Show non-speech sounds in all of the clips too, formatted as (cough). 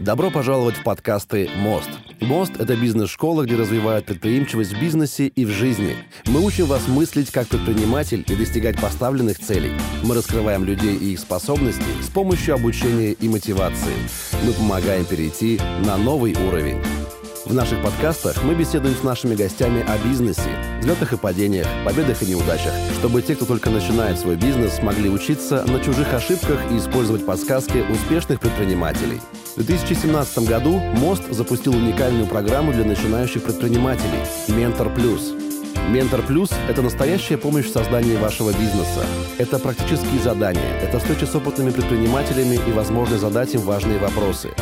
Добро пожаловать в подкасты «Мост». «Мост» — это бизнес-школа, где развивают предприимчивость в бизнесе и в жизни. Мы учим вас мыслить как предприниматель и достигать поставленных целей. Мы раскрываем людей и их способности с помощью обучения и мотивации. Мы помогаем перейти на новый уровень. В наших подкастах мы беседуем с нашими гостями о бизнесе, взлетах и падениях, победах и неудачах, чтобы те, кто только начинает свой бизнес, могли учиться на чужих ошибках и использовать подсказки успешных предпринимателей. В 2017 году МОСТ запустил уникальную программу для начинающих предпринимателей «Ментор Плюс». Ментор Плюс – это настоящая помощь в создании вашего бизнеса. Это практические задания, это встречи с опытными предпринимателями и возможность задать им важные вопросы –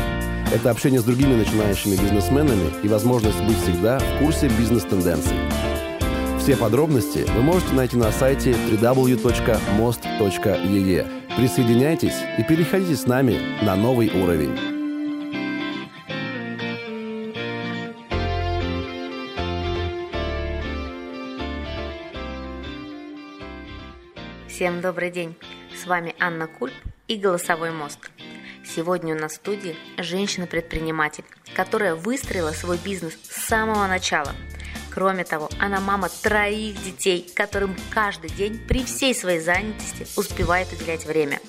это общение с другими начинающими бизнесменами и возможность быть всегда в курсе бизнес-тенденций. Все подробности вы можете найти на сайте www.most.ee. Присоединяйтесь и переходите с нами на новый уровень. Всем добрый день! С вами Анна Кульп и «Голосовой мост». Сегодня у нас в студии женщина-предприниматель, которая выстроила свой бизнес с самого начала. Кроме того, она мама троих детей, которым каждый день при всей своей занятости успевает уделять время.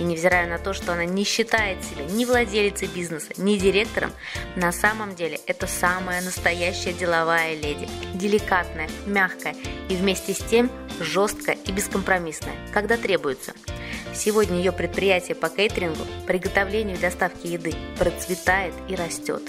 И невзирая на то, что она не считает себя ни владелицей бизнеса, ни директором, на самом деле это самая настоящая деловая леди. Деликатная, мягкая и вместе с тем жесткая и бескомпромиссная, когда требуется – Сегодня ее предприятие по кейтерингу, приготовлению и доставке еды процветает и растет.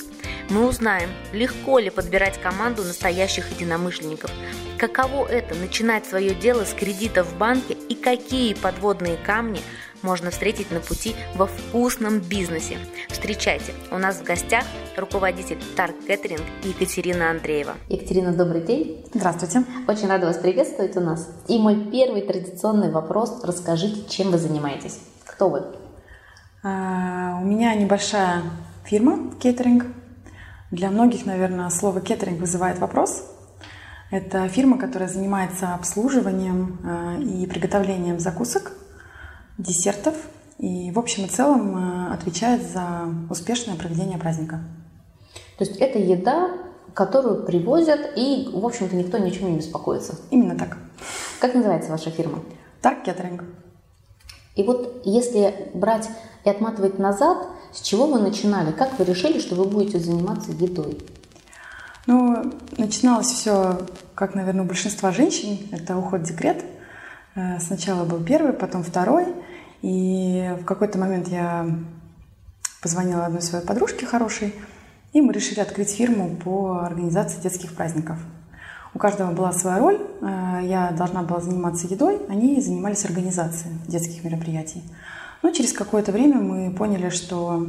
Мы узнаем, легко ли подбирать команду настоящих единомышленников, каково это начинать свое дело с кредита в банке и какие подводные камни – можно встретить на пути во вкусном бизнесе. Встречайте, у нас в гостях руководитель Тарк Кэтеринг Екатерина Андреева. Екатерина, добрый день. Здравствуйте. Очень рада вас приветствовать у нас. И мой первый традиционный вопрос. Расскажите, чем вы занимаетесь? Кто вы? А, у меня небольшая фирма кейтеринг. Для многих, наверное, слово кейтеринг вызывает вопрос. Это фирма, которая занимается обслуживанием а, и приготовлением закусок десертов и в общем и целом э, отвечает за успешное проведение праздника. То есть это еда, которую привозят, и, в общем-то, никто ничего не беспокоится. Именно так. Как называется ваша фирма? Тарк Кеттеринг. И вот если брать и отматывать назад, с чего вы начинали? Как вы решили, что вы будете заниматься едой? Ну, начиналось все, как, наверное, у большинства женщин. Это уход в декрет. Э, сначала был первый, потом второй – и в какой-то момент я позвонила одной своей подружке хорошей, и мы решили открыть фирму по организации детских праздников. У каждого была своя роль. Э, я должна была заниматься едой, они занимались организацией детских мероприятий. Но через какое-то время мы поняли, что,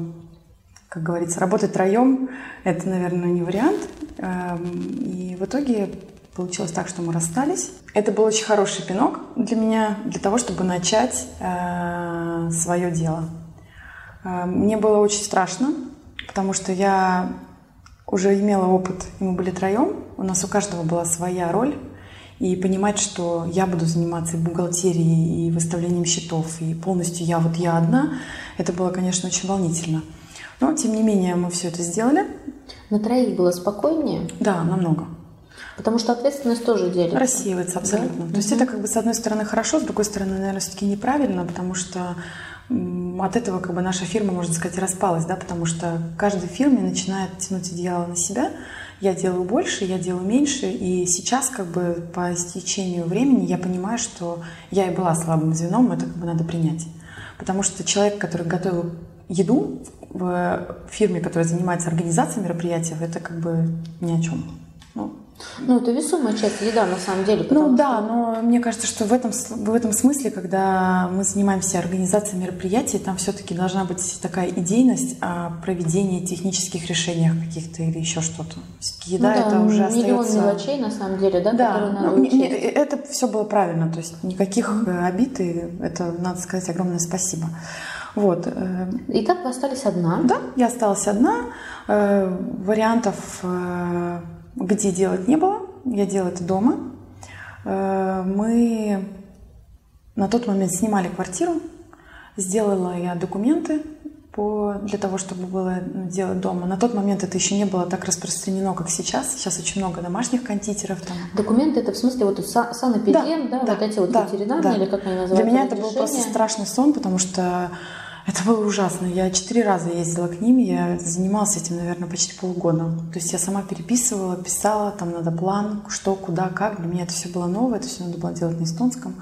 как говорится, работать троем – это, наверное, не вариант. Эм, и в итоге Получилось так, что мы расстались. Это был очень хороший пинок для меня, для того, чтобы начать э, свое дело. Э, мне было очень страшно, потому что я уже имела опыт, и мы были троем. У нас у каждого была своя роль. И понимать, что я буду заниматься и бухгалтерией, и выставлением счетов, и полностью я вот я одна, это было, конечно, очень волнительно. Но, тем не менее, мы все это сделали. На троих было спокойнее? Да, намного. Потому что ответственность тоже делится. Рассеивается абсолютно. Да? То есть это как бы с одной стороны хорошо, с другой стороны, наверное, все-таки неправильно, потому что от этого как бы наша фирма, можно сказать, распалась, да, потому что каждая фирма начинает тянуть одеяло на себя. Я делаю больше, я делаю меньше, и сейчас как бы по истечению времени я понимаю, что я и была слабым звеном, это как бы надо принять. Потому что человек, который готовил еду в фирме, которая занимается организацией мероприятий, это как бы ни о чем. Ну, это весомая часть еда, на самом деле. Ну да, что... но мне кажется, что в этом, в этом смысле, когда мы занимаемся организацией мероприятий, там все-таки должна быть такая идейность о проведении технических решениях каких-то или еще что-то. Еда ну, да, это уже миллион остается... мелочей, на самом деле, да, да которые надо ну, учесть. Это все было правильно, то есть никаких mm-hmm. обид, и это, надо сказать, огромное спасибо. Вот. Э, Итак, вы остались одна? Да, я осталась одна. Э, вариантов где делать не было. Я делала это дома. Э, мы на тот момент снимали квартиру. Сделала я документы по, для того, чтобы было делать дома. На тот момент это еще не было так распространено, как сейчас. Сейчас очень много домашних кондитеров. Там. Документы это в смысле вот санэпидем, да, да, да, вот эти вот да, ветеринарные, да. или как они называются? Для меня это был просто страшный сон, потому что это было ужасно. Я четыре раза ездила к ним, я занималась этим, наверное, почти полгода. То есть я сама переписывала, писала, там надо план, что, куда, как. Для меня это все было новое, это все надо было делать на эстонском.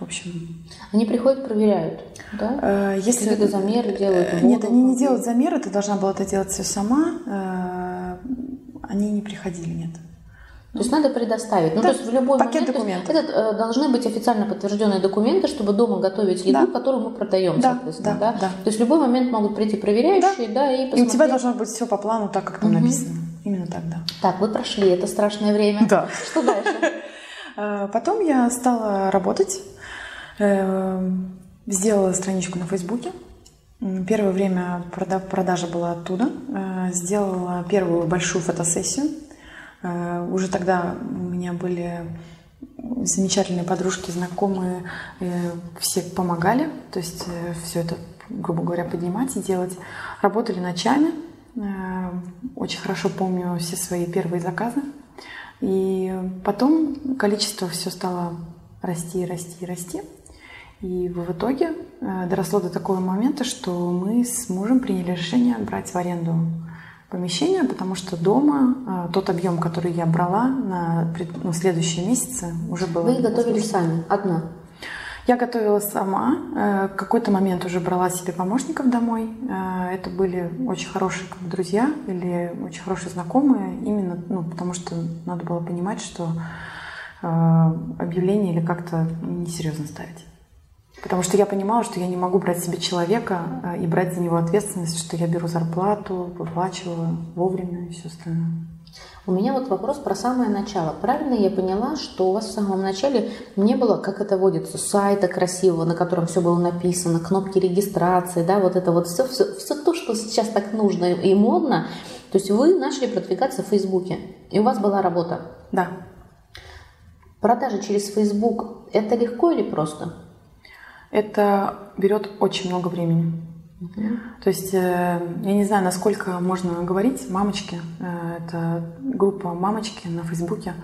В общем... Они приходят, проверяют, да? Э, если... Какие-то замеры делают? Воду, Нет, они не делают замеры, ты должна была это делать все сама. Э, они не приходили, нет. То есть надо предоставить. Ну, да, то есть в любой пакет момент. документов. Это э, должны быть официально подтвержденные документы, чтобы дома готовить еду, да. которую мы продаем, да, соответственно. Да, да? Да. То есть в любой момент могут прийти проверяющие, да, да и посмотреть. И у тебя должно быть все по плану, так как там угу. написано. Именно так, да. Так, вы прошли это страшное время. Да. Что дальше? Э, (laughs) потом я стала работать, э, сделала страничку на Фейсбуке. Первое время продажа была оттуда. Э, сделала первую большую фотосессию уже тогда у меня были замечательные подружки, знакомые, э, все помогали, то есть э, все это, грубо говоря, поднимать и делать. Работали ночами, очень хорошо помню все свои первые заказы. И потом количество все стало расти, расти, расти. И в итоге доросло до такого момента, что мы с мужем приняли решение брать в аренду помещение, потому что дома э, тот объем, который я брала на ну, следующие месяцы, уже был. Вы готовили сами, одна? Я готовила сама. Э, в какой-то момент уже брала себе помощников домой. Э, это были очень хорошие как друзья или очень хорошие знакомые, именно ну, потому что надо было понимать, что объявление или как-то несерьезно ставить. Потому что я понимала, что я не могу брать себе человека э, и брать за него ответственность, что я беру зарплату, выплачиваю вовремя и все остальное. У меня вот вопрос про самое начало. Правильно я поняла, что у вас в самом начале не было, как это водится, сайта красивого, на котором все было написано, кнопки регистрации, да, вот это вот все, все, все то, что сейчас так нужно и модно. То есть вы начали продвигаться в Фейсбуке, и у вас была работа. Да. Продажи через Фейсбук – это легко или просто? Это берет очень много времени. То есть э, я не знаю, насколько можно говорить мамочки. Э, это группа мамочки на Фейсбуке,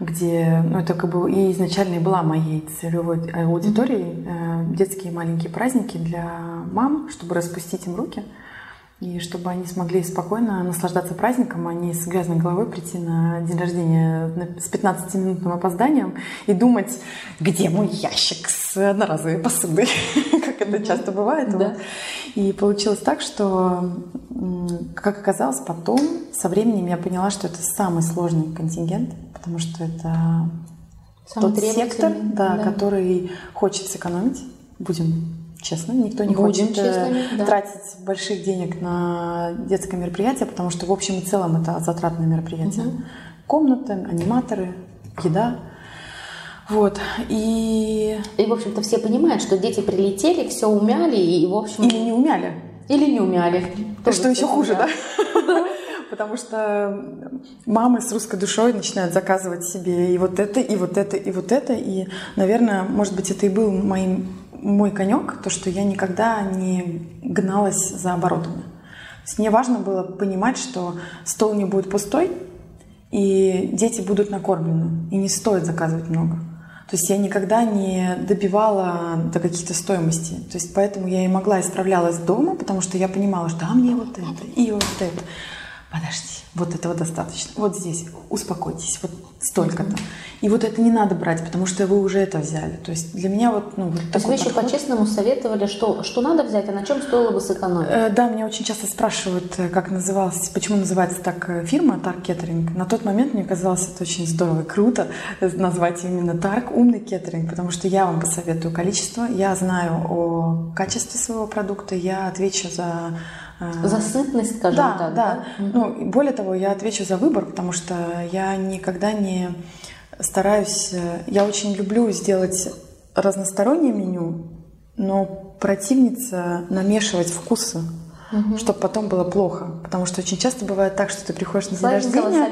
где, ну это как бы и изначально была моей целевой аудиторией uh-huh. детские маленькие праздники для мам, чтобы распустить им руки. И чтобы они смогли спокойно наслаждаться праздником, а не с грязной головой прийти на день рождения с 15-минутным опозданием и думать, где мой ящик с одноразовой посудой, (laughs) как это часто бывает. И получилось так, что, как оказалось, потом со временем я поняла, что это самый сложный контингент, потому что это тот сектор, да. который хочет сэкономить. Будем честно. Никто не Будем хочет э, честными, да. тратить больших денег на детское мероприятие, потому что в общем и целом это затратное мероприятие. Угу. Комнаты, аниматоры, еда. Вот. И... И, в общем-то, все понимают, что дети прилетели, все умяли, и, в общем... Или не умяли. Или не умяли. Тоже, что еще хуже, да? Потому что мамы с русской душой начинают заказывать себе и вот это, и вот это, и вот это. И, наверное, может быть, это и был моим мой конек, то, что я никогда не гналась за оборотами. То есть мне важно было понимать, что стол не будет пустой, и дети будут накормлены, и не стоит заказывать много. То есть я никогда не добивала до каких-то стоимостей. То есть поэтому я и могла и справлялась дома, потому что я понимала, что а мне вот это и вот это. Подожди, вот этого достаточно. Вот здесь успокойтесь, вот столько-то. И вот это не надо брать, потому что вы уже это взяли. То есть для меня вот, ну, вот То есть вы еще по-честному советовали, что, что надо взять, а на чем стоило бы сэкономить? Э, да, меня очень часто спрашивают, э, как называлась, почему называется так э, фирма Тарк Кеттеринг. На тот момент мне казалось это очень здорово и круто назвать именно Тарк умный кеттеринг, потому что я вам посоветую количество, я знаю о качестве своего продукта, я отвечу за за сытность, скажем да, так. Да, да. Ну, более того, я отвечу за выбор, потому что я никогда не стараюсь, э, я очень люблю сделать разностороннее меню, но противница намешивать вкусы, угу. чтобы потом было плохо. Потому что очень часто бывает так, что ты приходишь на день рождения,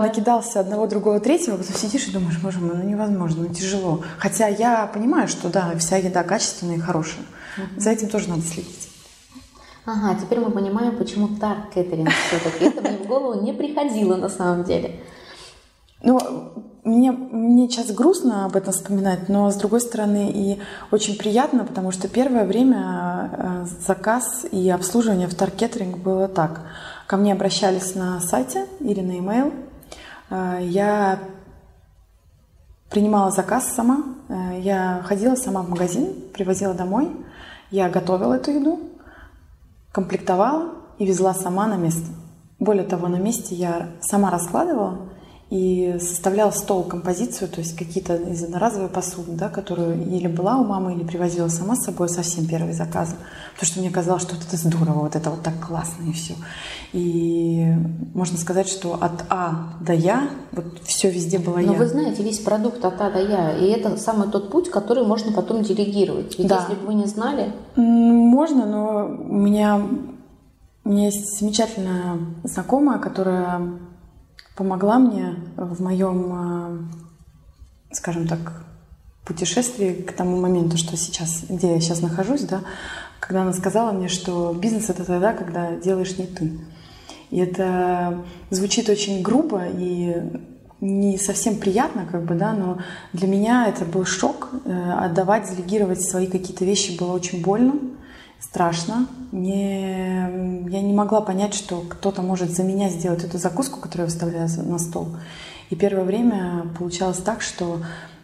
накидался одного, другого, третьего, потом сидишь и думаешь, боже мой, ну невозможно, ну тяжело. Хотя я понимаю, что да, вся еда качественная и хорошая. Угу. За этим тоже надо следить. Ага, теперь мы понимаем, почему так кеттеринг все-таки. Это мне в голову не приходило на самом деле. Ну, мне, мне сейчас грустно об этом вспоминать, но с другой стороны и очень приятно, потому что первое время э, заказ и обслуживание в Таркетеринг было так. Ко мне обращались на сайте или на e-mail. Э, я принимала заказ сама. Э, я ходила сама в магазин, привозила домой. Я готовила эту еду, комплектовала и везла сама на место. Более того, на месте я сама раскладывала и составляла стол, композицию, то есть какие-то из одноразовой посуды, да, которую или была у мамы, или привозила сама с собой совсем первые заказы. Потому что мне казалось, что вот это здорово, вот это вот так классно и все. И можно сказать, что от А до Я, вот все везде было Но я. вы знаете, весь продукт от А до Я, и это самый тот путь, который можно потом делегировать. Ведь Да. если бы вы не знали, Можно, но у меня, у меня есть замечательная знакомая, которая помогла мне в моем, э, скажем так, путешествии к тому моменту, что сейчас, где я сейчас нахожусь, да, когда она сказала мне, что бизнес это тогда, когда делаешь не ты. И это звучит очень грубо и не совсем приятно, как бы, да, но для меня это был шок. Э, Отдавать, делегировать свои какие-то вещи было очень больно, страшно. Не, я не могла понять, что кто-то может за меня сделать эту закуску, которую я выставляю на стол. И первое время получалось так, что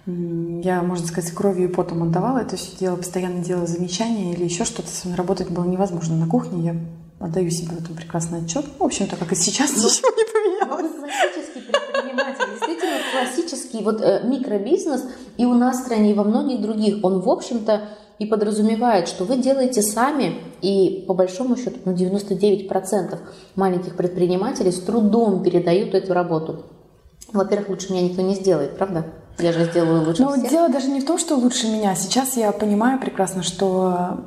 я, можно сказать, кровью и потом отдавала это все дело, постоянно делала замечания или еще что-то. Со мной работать было невозможно на кухне. Я отдаю себе в этом прекрасный отчет. В общем-то, как и сейчас, Ну, ничего не вы поменялось. классический предприниматель, действительно классический вот э, микробизнес и у нас в стране, и во многих других, он, в общем-то, и подразумевает, что вы делаете сами, и по большому счету, ну, 99% маленьких предпринимателей с трудом передают эту работу. Во-первых, лучше меня никто не сделает, правда? Я же сделаю лучше Но всех. дело даже не в том, что лучше меня. Сейчас я понимаю прекрасно, что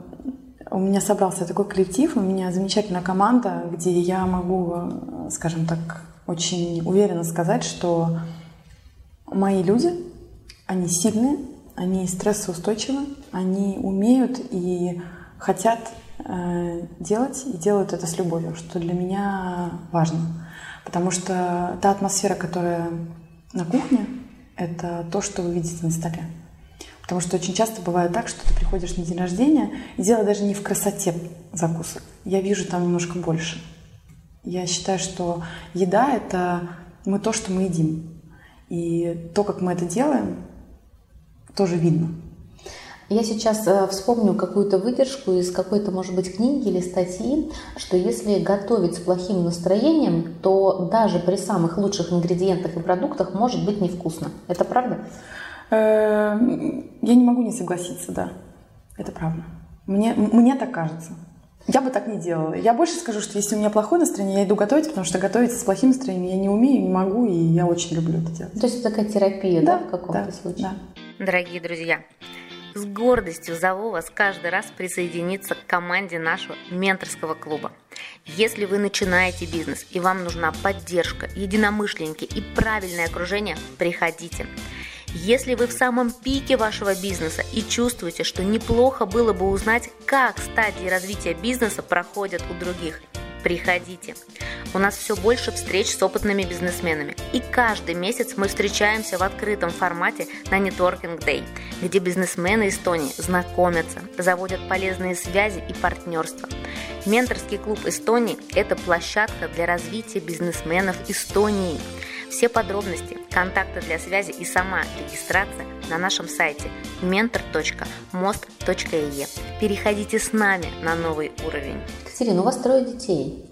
у меня собрался такой коллектив, у меня замечательная команда, где я могу, скажем так, очень уверенно сказать, что мои люди, они сильные, они стрессоустойчивы, они умеют и хотят э, делать, и делают это с любовью, что для меня важно. Потому что та атмосфера, которая на кухне, это то, что вы видите на столе. Потому что очень часто бывает так, что ты приходишь на день рождения, и дело даже не в красоте закусок. Я вижу там немножко больше. Я считаю, что еда — это мы то, что мы едим. И то, как мы это делаем, тоже видно. Я сейчас э, вспомню какую-то выдержку из какой-то, может быть, книги или статьи, что если готовить с плохим настроением, то даже при самых лучших ингредиентах и продуктах может быть невкусно. Это правда? Э, Я не могу не согласиться, да. Это правда. Мне, мне так кажется. Я бы так не делала. Я больше скажу, что если у меня плохое настроение, я иду готовить, потому что готовить с плохим настроением я не умею, не могу, и я очень люблю это делать. То есть это такая терапия, да, в каком-то да, случае? да. Дорогие друзья, с гордостью зову вас каждый раз присоединиться к команде нашего менторского клуба. Если вы начинаете бизнес и вам нужна поддержка, единомышленники и правильное окружение, приходите. Если вы в самом пике вашего бизнеса и чувствуете, что неплохо было бы узнать, как стадии развития бизнеса проходят у других, приходите. У нас все больше встреч с опытными бизнесменами. И каждый месяц мы встречаемся в открытом формате на Networking Day, где бизнесмены Эстонии знакомятся, заводят полезные связи и партнерства. Менторский клуб Эстонии – это площадка для развития бизнесменов Эстонии. Все подробности, контакты для связи и сама регистрация на нашем сайте mentor.most.ee. Переходите с нами на новый уровень. Катерина, у вас трое детей.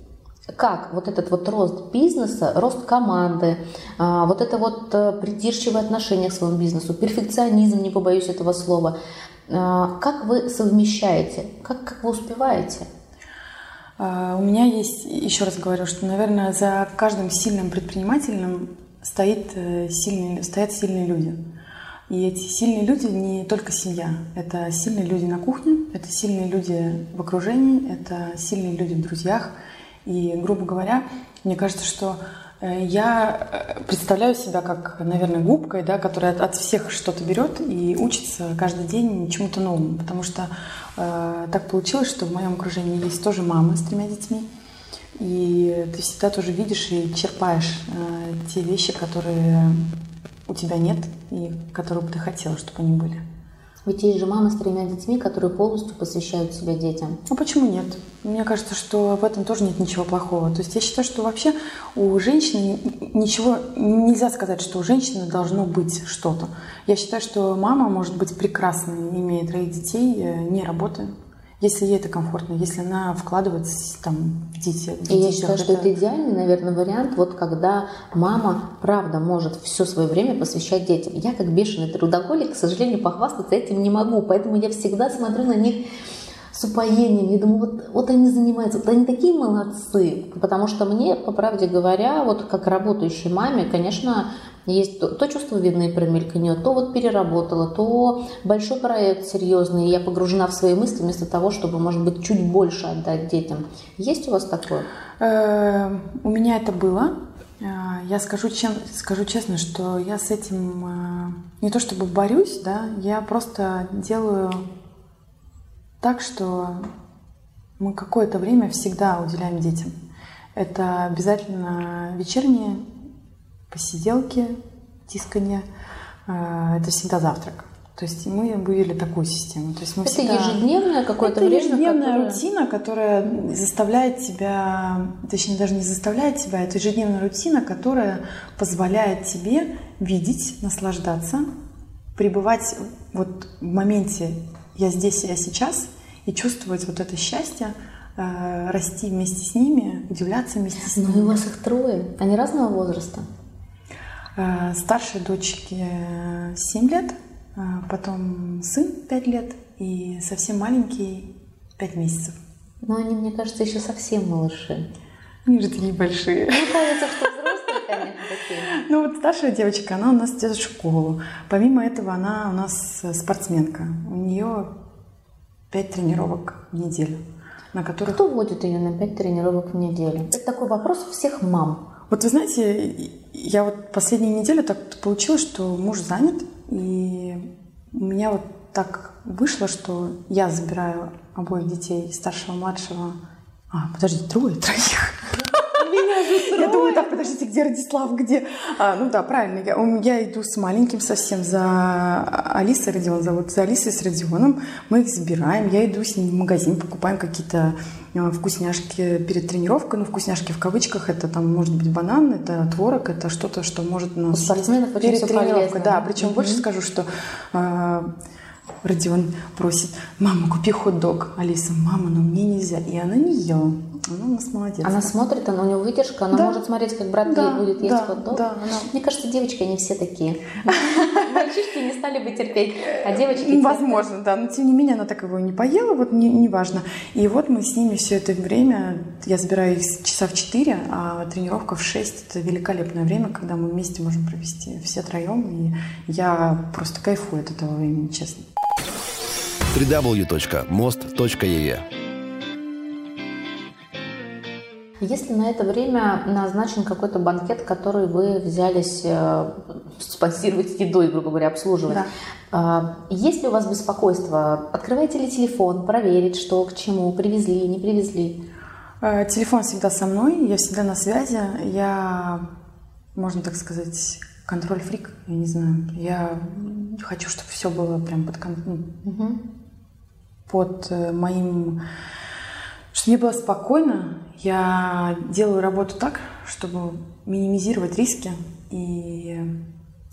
Как вот этот вот рост бизнеса, рост команды, а, вот это вот э, придирчивое отношение к своему бизнесу, перфекционизм, не побоюсь этого слова, а, как вы совмещаете, как, как вы успеваете? А, У меня есть, еще раз говорю, что, наверное, за каждым сильным предпринимателем стоит э, сильные, стоят сильные люди. И эти сильные люди не только семья. Это сильные люди на кухне, это сильные люди в окружении, это сильные люди в друзьях. И, грубо говоря, мне кажется, что э, я э, представляю себя как, наверное, губкой, да, которая от всех что-то берет и учится каждый день чему-то новому. Потому что э, так получилось, что в моем окружении есть тоже мамы с тремя детьми. И ты всегда тоже видишь и черпаешь э, те вещи, которые у тебя нет и которые бы ты хотела, чтобы они были. Ведь есть же мамы с тремя детьми, которые полностью посвящают себя детям. Ну почему нет? Мне кажется, что в этом тоже нет ничего плохого. То есть я считаю, что вообще у женщины ничего нельзя сказать, что у женщины должно быть что-то. Я считаю, что мама может быть прекрасной, имея троих детей, э, не работая если ей это комфортно, если она вкладывается там в детей. В и я считаю, что это идеальный, наверное, вариант, вот когда мама, правда, может все свое время посвящать детям. Я, как бешеный трудоголик, к сожалению, похвастаться этим не могу, поэтому я всегда смотрю на них с упоением. Я думаю, вот, вот они занимаются, вот они такие молодцы. Потому что мне, по правде говоря, вот как работающей маме, конечно, есть то, то чувство вины промелькнет, то вот переработала, то большой проект серьезный, я погружена в свои мысли вместо того, чтобы, может быть, чуть больше отдать детям. Есть у вас такое? Э, у меня это было. Э, я скажу, чем, скажу честно, что я с этим э, не то чтобы борюсь, да, я просто делаю так, что мы какое-то время всегда уделяем детям. Это обязательно вечерние посиделки, тисканье. Э, это всегда завтрак. То есть мы вывели такую систему. То есть мы это всегда... ежедневное какое-то это время? ежедневная которое... рутина, которая заставляет тебя, точнее даже не заставляет тебя, это ежедневная рутина, которая позволяет тебе видеть, наслаждаться, пребывать вот в моменте «я здесь, я сейчас» и чувствовать вот это счастье, э, расти вместе с ними, удивляться вместе с ними. Ну, у вас их трое. Они разного возраста? Э, старшей дочке 7 лет, э, потом сын 5 лет и совсем маленький 5 месяцев. Но они, мне кажется, еще совсем малыши. Они же такие большие. Мне кажется, что взрослые, конечно, такие. (laughs) Ну вот старшая девочка, она у нас идет в школу. Помимо этого, она у нас спортсменка. У нее 5 тренировок в неделю. На которых... Кто водит ее на 5 тренировок в неделю? Это такой вопрос у всех мам. Вот вы знаете, я вот последнюю неделю так получилось, что муж занят, и у меня вот так вышло, что я забираю обоих детей, старшего, младшего. А, подождите, трое, (laughs) троих. Меня. (laughs) Я думаю, так, подождите, где Радислав, где... А, ну да, правильно, я, я иду с маленьким совсем за Алисой Родион зовут, за Алисой с Родионом. Мы их забираем, я иду с ним в магазин, покупаем какие-то а, вкусняшки перед тренировкой. Ну, вкусняшки в кавычках, это там может быть банан, это творог, это что-то, что может нас... У спортсменов перед тренировкой, полезно, да. Причем больше скажу, что э, Родион просит, мама, купи хот-дог. Алиса, мама, но мне нельзя. И она не ела. Она у нас молодец. Она смотрит, она у нее выдержка, она Да. может смотреть, как брат Да, ей будет есть да, хот-дог. да, она- Мне кажется, девочки, они все такие. Мальчишки (laughs) не стали бы терпеть, а девочки... Возможно, да. Но тем не менее она так его не поела, вот не, не важно. И вот мы с ними все это время, я забираю их часа в 4, а тренировка в 6. Это великолепное время, когда мы вместе можем провести все троем. И я просто кайфую от этого времени, честно. www.most.ee Если на это время назначен какой-то банкет, который вы взялись э, спонсировать едой, грубо говоря, обслуживать, Да. а, есть ли у вас беспокойство? Открываете ли телефон, проверить, что к чему, привезли, не привезли? Э, Телефон всегда со мной, я всегда на связи. Я, можно так сказать, контроль-фрик, я не знаю. Я хочу, чтобы все было прям под, кон- ну, под э, моим... Чтобы мне было спокойно, я делаю работу так, чтобы минимизировать риски. И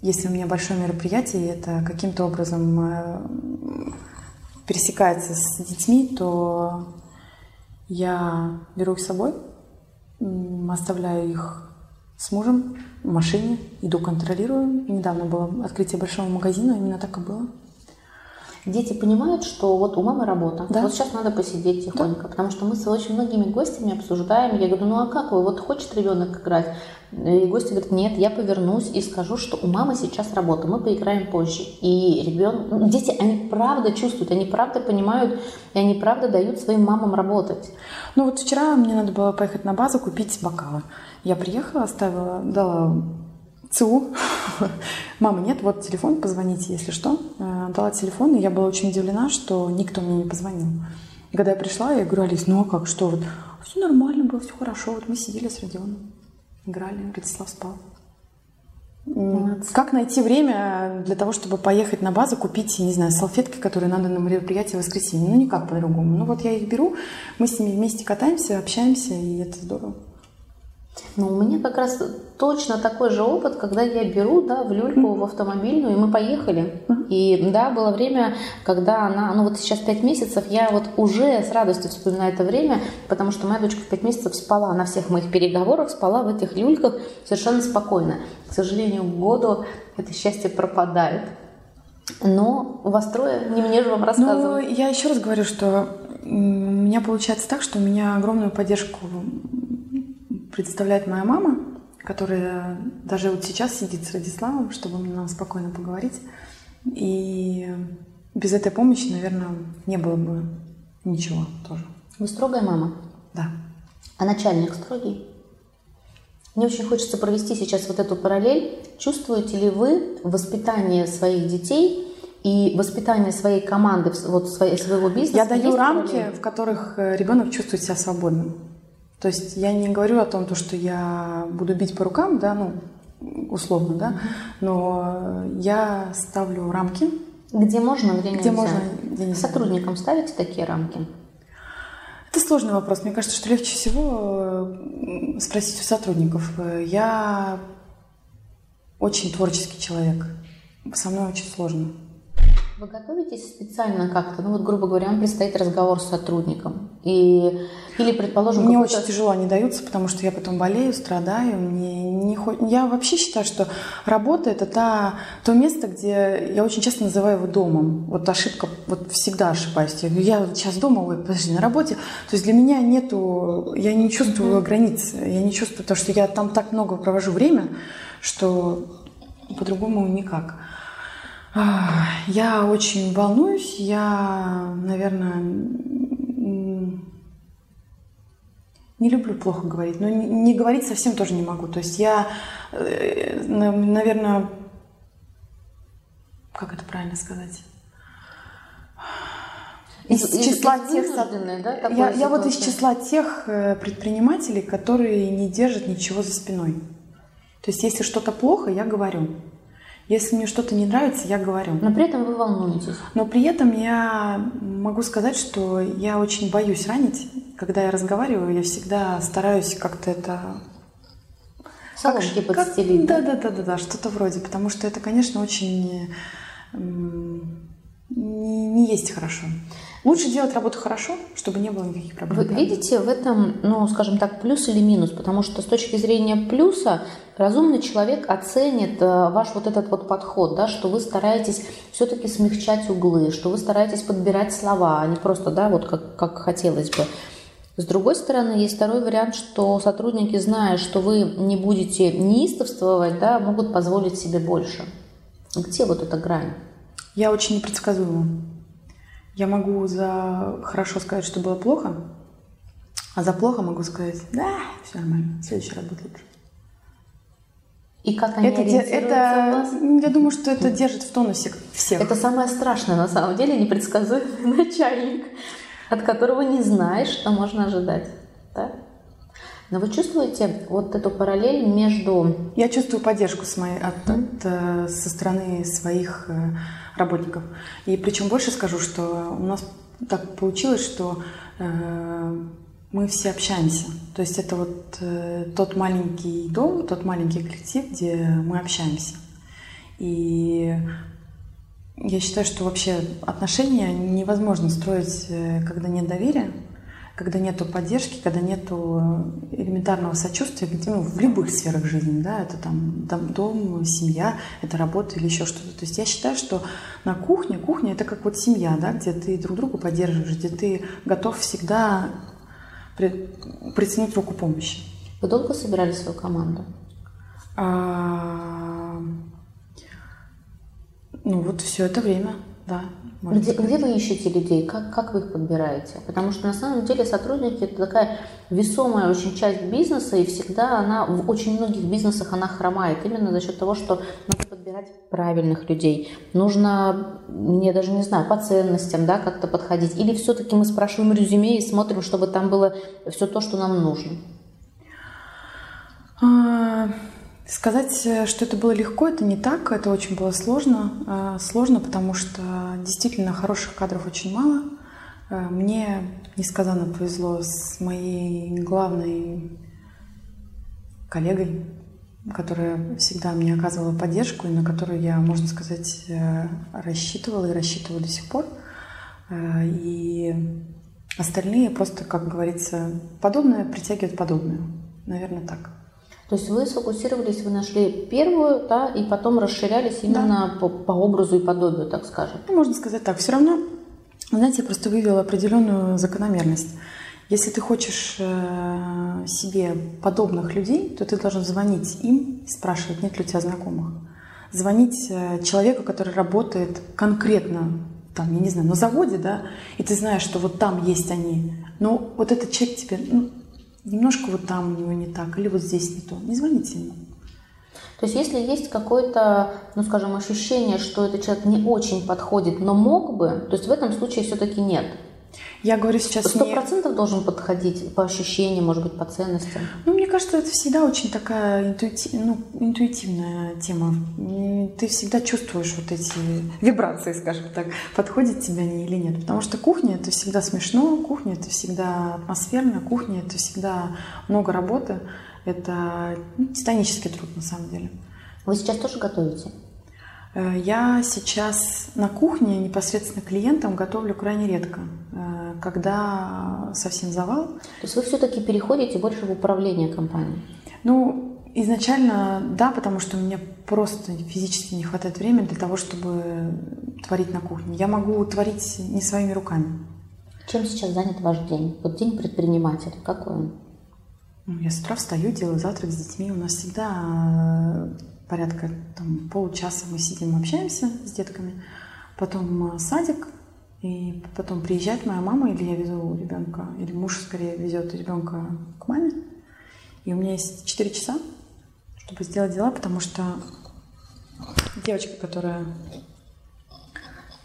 если у меня большое мероприятие, и это каким-то образом э, пересекается с детьми, то я беру их с собой, оставляю их с мужем в машине, иду контролирую. Недавно было открытие большого магазина, именно так и было. Дети понимают, что вот у мамы работа, Да. вот сейчас надо посидеть тихонько, потому что мы с очень многими гостями обсуждаем, я говорю, ну а как вы, вот хочет ребенок играть? И гости говорят, нет, я повернусь и скажу, что у мамы сейчас работа, мы поиграем позже. И ребенок, дети, они правда чувствуют, они правда понимают, и они правда дают своим мамам работать. Ну вот вчера мне надо было поехать на базу купить бокалы. Я приехала, оставила, дала ЦУ. (laughs) Мамы нет, вот телефон, позвоните, если что. Э, Дала телефон, и я была очень удивлена, что никто мне не позвонил. И когда я пришла, я говорю, Алис, ну а как, что вот? Все нормально было, все хорошо. Вот мы сидели с Родионом, играли, Радислав спал. Молодцы. Как найти время для того, чтобы поехать на базу, купить, не знаю, салфетки, которые надо на мероприятие в воскресенье? Ну, никак по-другому. Ну, вот я их беру, мы с ними вместе катаемся, общаемся, и это здорово. Ну, у меня как раз точно такой же опыт, когда я беру, да, в люльку в автомобильную, и мы поехали. И да, было время, когда она, ну вот сейчас пять месяцев, я вот уже с радостью вспоминаю это время, потому что моя дочка в пять месяцев спала на всех моих переговорах, спала в этих люльках совершенно спокойно. К сожалению, к году это счастье пропадает. Но у вас трое, не мне же вам Ну, рассказывать. я еще раз говорю, что у меня получается так, что у меня огромную поддержку представляет моя мама, которая даже вот сейчас сидит с Радиславом, чтобы нам спокойно поговорить. И без этой помощи, наверное, не было бы ничего тоже. Вы строгая мама, Да. а начальник строгий? Мне очень хочется провести сейчас вот эту параллель. Чувствуете ли вы воспитание своих детей и воспитание своей команды, вот своего бизнеса? Я даю рамки, параллель? в которых э, ребенок чувствует себя свободным. То есть я не говорю о том, то, что я буду бить по рукам, да, ну, условно, да, но я ставлю рамки, Где можно, где нельзя? где можно, где нельзя. Сотрудникам ставите такие рамки? Это сложный вопрос. Мне кажется, что легче всего спросить у сотрудников. Я очень творческий человек. Со мной очень сложно. Вы готовитесь специально как-то? Ну вот, грубо говоря, вам предстоит разговор с сотрудником. И, или, предположим, Мне очень тяжело они даются, потому что я потом болею, страдаю. Мне не Я вообще считаю, что работа это та, то место, где я очень часто называю его домом. Вот ошибка, вот всегда ошибаюсь. Я говорю, я сейчас дома, ой, подожди, на работе. То есть для меня нету, я не чувствую границ, я не чувствую то, что я там так много провожу время, что по-другому никак. Я очень волнуюсь, я, наверное, не люблю плохо говорить, но не, говорить совсем тоже не могу. То есть я, э, на- наверное, как это правильно сказать? Из, Из- числа из тех, да, я, я вот из числа тех э, предпринимателей, которые не держат ничего за спиной. То есть, если что-то плохо, я говорю. Если мне что-то не нравится, я говорю. Но при этом вы волнуетесь. Но при этом я могу сказать, что я очень боюсь ранить. Когда я разговариваю, я всегда стараюсь как-то это... Соломки как- как- подстелить. Да, да, да, да, да, что-то вроде. Потому что это, конечно, очень не, не есть хорошо. Лучше делать работу хорошо, чтобы не было никаких проблем. Вы видите в этом, ну, скажем так, плюс или минус? Потому что с точки зрения плюса разумный человек оценит э, ваш вот этот вот подход, да, что вы стараетесь все-таки смягчать углы, что вы стараетесь подбирать слова, а не просто, да, вот как, как хотелось бы. С другой стороны, есть второй вариант, что сотрудники, зная, что вы не будете неистовствовать, да, могут позволить себе больше. Где вот эта грань? Я очень непредсказуема. Я могу за хорошо сказать, что было плохо, а за плохо могу сказать, да, все нормально, в следующий раз будет лучше. И как они Это, это, я думаю, что это держит в тонусе всех. Это самое страшное на самом деле, непредсказуемый (laughs) начальник, от которого не знаешь, что можно ожидать. Да? Но вы чувствуете вот эту параллель между... Я чувствую поддержку с моей, от, от, э, со стороны своих э, работников. И причем больше скажу, что у нас так получилось, что э, мы все общаемся. То есть это вот э, тот маленький дом, тот маленький коллектив, где мы общаемся. И я считаю, что вообще отношения невозможно строить, э, когда нет доверия. Когда нету поддержки, когда нету элементарного сочувствия ну, в любых сферах жизни, да, это там дом, дом, семья, это работа или еще что-то. То есть я считаю, что на кухне, кухня это как вот семья, да, где ты друг друга поддерживаешь, где ты готов всегда притянуть руку помощи. Вы долго собирали свою команду? А, ну вот все это время, да. Где, где вы ищете людей? Как, как вы их подбираете? Потому что на самом деле сотрудники это такая весомая очень часть бизнеса, и всегда она в очень многих бизнесах она хромает именно за счет того, что надо подбирать правильных людей. Нужно, я даже не знаю, по ценностям, да, как-то подходить. Или все-таки мы спрашиваем резюме и смотрим, чтобы там было все то, что нам нужно. Сказать, э, что это было легко, это не так, это очень было сложно. Э, сложно, потому что действительно хороших кадров очень мало. Э, мне несказанно повезло с моей главной коллегой, которая всегда мне оказывала поддержку и на которую я, можно сказать, рассчитывала и рассчитываю до сих пор. И остальные просто, как говорится, подобное притягивает подобное. Наверное, так. То есть вы сфокусировались, вы нашли первую, да, и потом расширялись именно да. по, по образу и подобию, так скажем. Ну, можно сказать так. Все равно, знаете, я просто вывела определенную закономерность. Если ты хочешь э, себе подобных людей, то ты должен звонить им и спрашивать, нет ли у тебя знакомых. Звонить э, человеку, который работает конкретно там, я не знаю, на заводе, да, и ты знаешь, что вот там есть они. Но вот этот человек тебе, ну, немножко вот там у него не так, или вот здесь не то, не звоните ему. То есть если есть какое-то, ну скажем, ощущение, что этот человек не очень подходит, но мог бы, то есть в этом случае все-таки нет. Я говорю сейчас Сто процентов не... должен подходить по ощущениям, может быть, по ценностям. Ну, мне кажется, это всегда очень такая интуити... ну, интуитивная тема. Ты всегда чувствуешь вот эти вибрации, скажем так, подходит тебе они или нет. Потому что кухня — это всегда смешно, кухня — это всегда атмосферно, кухня — это всегда много работы. Это ну, титанический труд, на самом деле. Вы сейчас тоже готовите? Э, я сейчас на кухне непосредственно клиентам готовлю крайне редко, э, когда совсем завал. То есть вы все-таки переходите больше в управление компанией? Ну, изначально да, потому что мне просто физически не хватает времени для того, чтобы творить на кухне. Я могу творить не своими руками. Чем сейчас занят ваш день? Вот день предпринимателя, какой он? Ну, я с утра встаю, делаю завтрак с детьми. У нас всегда порядка там, получаса мы сидим, общаемся с детками. Потом э, садик, и потом приезжает моя мама, или я везу ребенка, или муж скорее везет ребенка к маме. И у меня есть 4 часа, чтобы сделать дела, потому что девочка, которая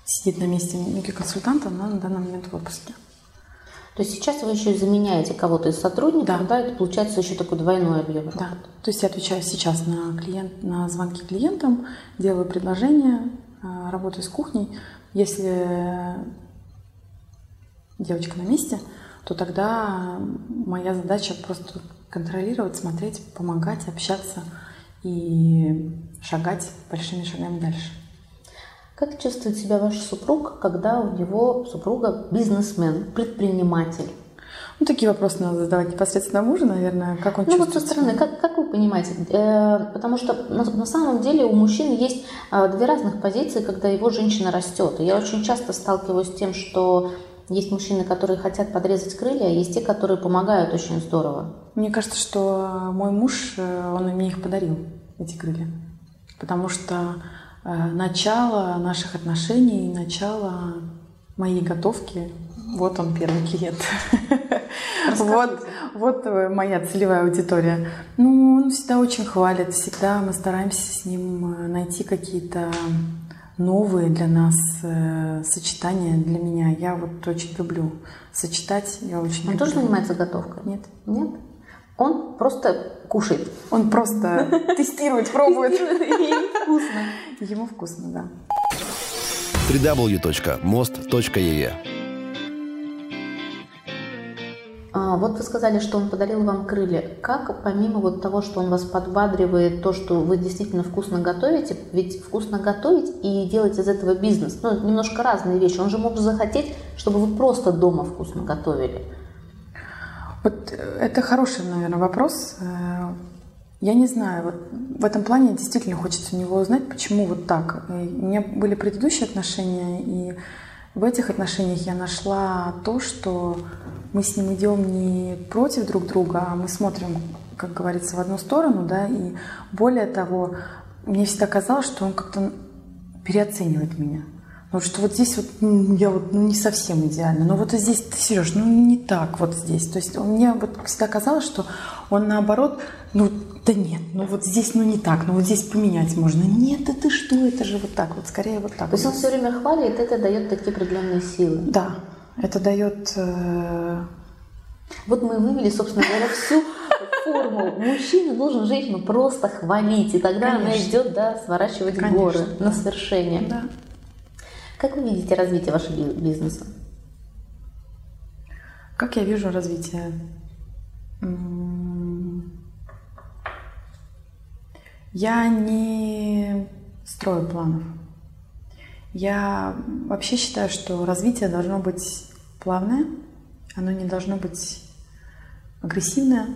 сидит на месте консультанта, она на данный момент в отпуске. То есть сейчас вы еще заменяете кого-то из сотрудников, да, да это получается еще такой двойной объем. Да, то есть я отвечаю сейчас на, клиент, на звонки клиентам, делаю предложения, а, работаю с кухней. Если девочка на месте, то тогда моя задача просто контролировать, смотреть, помогать, общаться и шагать большими шагами дальше. Как чувствует себя ваш супруг, когда у него супруга бизнесмен, предприниматель? Ну, такие вопросы надо задавать непосредственно мужу, наверное. Как он ну, чувствует вот со стороны, как, как вы понимаете? Э, потому что на, на самом деле у мужчин есть э, две разных позиции, когда его женщина растет. И я очень часто сталкиваюсь с тем, что есть мужчины, которые хотят подрезать крылья, а есть те, которые помогают очень здорово. Мне кажется, что мой муж, э, он мне их подарил, эти крылья. Потому что Э, начало наших отношений, начало моей готовки. Вот он, первый клиент. Вот, вот моя целевая аудитория. Ну, он всегда очень хвалит, всегда мы стараемся с ним э, найти какие-то новые для нас э, сочетания для меня. Я вот очень люблю сочетать. Я очень Он люблю. тоже занимается готовкой? Нет. Нет? Он просто кушает. Он просто (laughs) тестирует, пробует. Ему вкусно. Ему вкусно, да. www.most.ee а, вот вы сказали, что он подарил вам крылья. Как, помимо вот того, что он вас подбадривает, то, что вы действительно вкусно готовите, ведь вкусно готовить и делать из этого бизнес, ну, немножко разные вещи. Он же мог захотеть, чтобы вы просто дома вкусно готовили. Вот э, это хороший, наверное, вопрос. Э, я не знаю, вот в этом плане действительно хочется у него узнать, почему вот так. У меня были предыдущие отношения, и в этих отношениях я нашла то, что мы с ним идем не против друг друга, а мы смотрим, как говорится, в одну сторону, да, и более того, мне всегда казалось, что он как-то переоценивает меня. Вот что вот здесь вот ну, я вот ну, не совсем идеально, но вот здесь ты, Сереж, ну не так вот здесь. То есть мне вот всегда казалось, что он наоборот, ну да нет, ну вот здесь ну не так, ну вот здесь поменять можно. Нет, да ты что, это же вот так, вот скорее вот так. То есть он все время хвалит, это дает такие определенные силы. Да, это дает... Э... Вот мы вывели, собственно говоря, всю (laughs) формулу. Мужчина должен женщину просто хвалить, и тогда Конечно. она идет, да, сворачивать Конечно, горы да. на свершение. Да. Как вы видите развитие вашего бизнеса? Как я вижу развитие? Я не строю планов. Я вообще считаю, что развитие должно быть плавное, оно не должно быть агрессивное.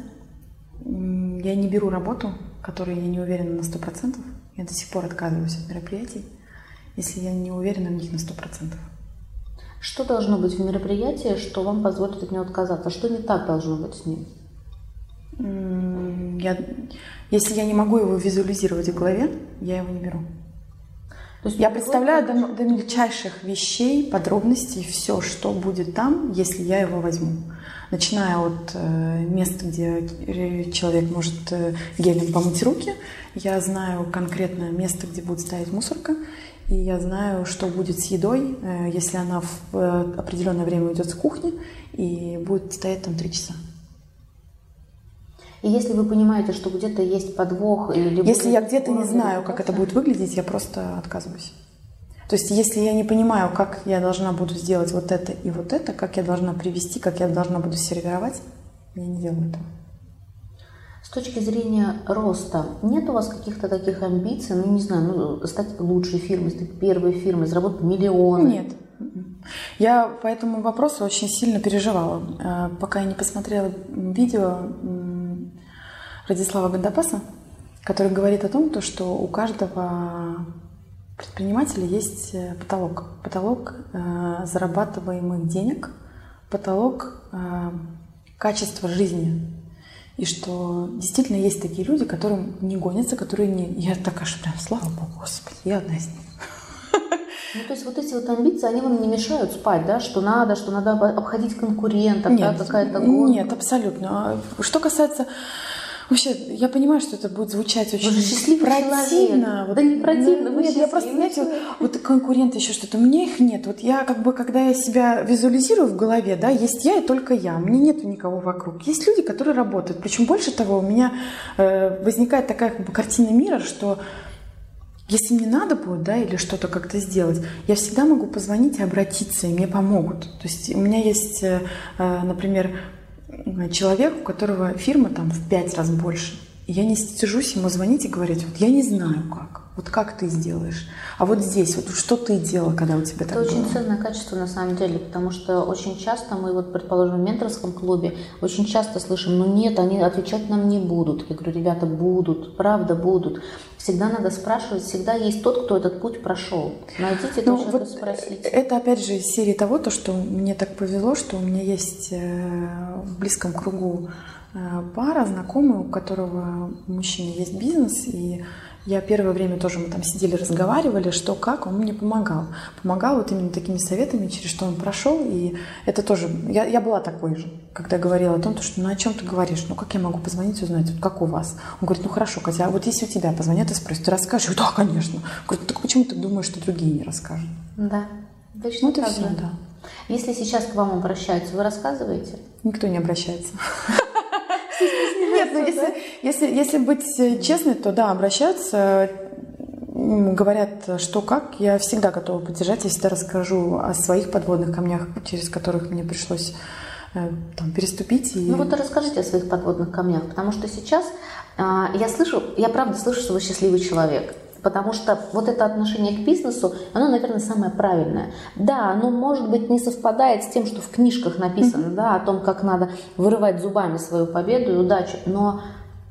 Я не беру работу, которой я не уверена на сто процентов. Я до сих пор отказываюсь от мероприятий если я не уверена в них на сто процентов. Что должно быть в мероприятии, что вам позволит от него отказаться? Что не так должно быть с ним? Я, если я не могу его визуализировать в голове, я его не беру. То есть я представляю до, до мельчайших вещей, подробностей, все, что будет там, если я его возьму. Начиная от э, места, где человек может э, гелем помыть руки, я знаю конкретное место, где будет стоять мусорка, и я знаю, что будет с едой, э, если она в э, определенное время уйдет с кухни и будет стоять там три часа. И если вы понимаете, что где-то есть подвох или... Если я где-то не знаю, как это будет выглядеть, я просто отказываюсь. То есть если я не понимаю, как я должна буду сделать вот это и вот это, как я должна привести, как я должна буду сервировать, я не делаю этого. С точки зрения роста, нет у вас каких-то таких амбиций, ну, не знаю, ну, стать лучшей фирмой, стать первой фирмой, заработать миллионы? Нет. Я по этому вопросу очень сильно переживала. Э, пока я не посмотрела видео Радислава Гандапаса, который говорит о том, что у каждого предпринимателя есть э, потолок. Потолок э, зарабатываемых денег, потолок качества жизни и что действительно есть такие люди, которым не гонятся, которые не... Я такая, что прям, слава богу, Господи, я одна из них. Ну, то есть вот эти вот амбиции, они вам не мешают спать, да, что надо, что надо обходить конкурентов, нет, да, какая-то гонка? Нет, абсолютно. Что касается Вообще, я понимаю, что это будет звучать очень противно. Вот, да не противно, ну, Нет, я просто, знаете, вот, вот конкуренты еще что-то, у меня их нет. Вот я как бы, когда я себя визуализирую в голове, да, есть я и только я, мне нет никого вокруг. Есть люди, которые работают. Причем больше того, у меня э, возникает такая как бы картина мира, что если мне надо будет, да, или что-то как-то сделать, я всегда могу позвонить и обратиться, и мне помогут. То есть у меня есть, э, э например, человек, у которого фирма там в пять раз больше. Я не стяжусь ему звонить и говорить, вот я не знаю как, вот как ты сделаешь. А вот здесь, вот что ты делала, когда у тебя это так Это было? очень ценное качество на самом деле, потому что очень часто мы, вот, предположим, в менторском клубе, очень часто слышим, ну нет, они отвечать нам не будут. Я говорю, ребята, будут, правда будут. Всегда надо спрашивать, всегда есть тот, кто этот путь прошел. Найдите этого ну, вот спросите. Это опять же из серии того, то, что мне так повезло, что у меня есть э, в близком кругу э, пара, знакомый, у которого мужчина есть бизнес, и я первое время тоже мы там сидели, разговаривали, что как, он мне помогал. Помогал вот именно такими советами, через что он прошел, и это тоже, я, я была такой же, когда говорила о том, что ну о чем ты говоришь, ну как я могу позвонить узнать, вот как у вас? Он говорит, ну хорошо, Катя, а вот если у тебя позвонят и спросят, ты расскажешь? Я говорю, да, конечно. Говорит, так почему ты думаешь, что другие не расскажут? Да, точно ну, это все, да. Если сейчас к вам обращаются, вы рассказываете? Никто не обращается. (laughs) Нет, ну если, если, если быть э, честной, то да, обращаются, говорят, что как. Я всегда готова поддержать, я всегда расскажу о своих подводных камнях, через которых мне пришлось э, там, переступить. И... Ну вот расскажите о своих подводных камнях, потому что сейчас э, я слышу, я правда слышу, что вы счастливый человек. Потому что вот это отношение к бизнесу, оно, наверное, самое правильное. Да, оно, может быть, не совпадает с тем, что в книжках написано, mm-hmm. да, о том, как надо вырывать зубами свою победу и удачу, но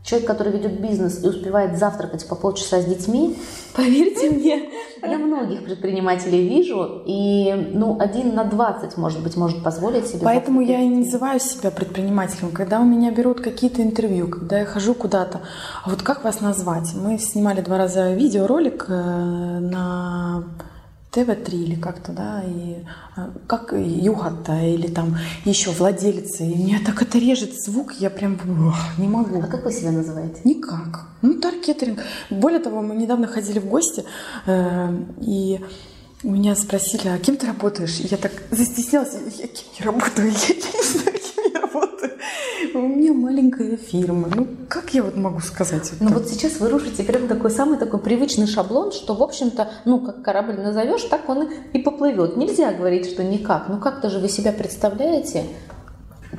Человек, который ведет бизнес и успевает завтракать по полчаса с детьми, (laughs) поверьте мне, я многих предпринимателей вижу, и ну, один на двадцать, может быть, может позволить себе. Поэтому я и не называю себя предпринимателем. Когда у меня берут какие-то интервью, когда я хожу куда-то, а вот как вас назвать? Мы снимали два раза видеоролик э, на ТВ-3 или как-то, да, и а, как Югата или там еще владелица. И мне так это режет звук, я прям ох, не могу. А как вы себя называете? Никак. Ну, таргетинг. Более того, мы недавно ходили в гости, э, и меня спросили, а кем ты работаешь? И я так застеснялась, я кем не работаю, я, не знаю. У меня маленькая фирма. Ну, как я вот могу сказать? Ну, вот сейчас вы рушите прям такой самый такой привычный шаблон, что, в общем-то, ну, как корабль назовешь, так он и поплывет. Нельзя говорить, что никак. Ну, как-то же вы себя представляете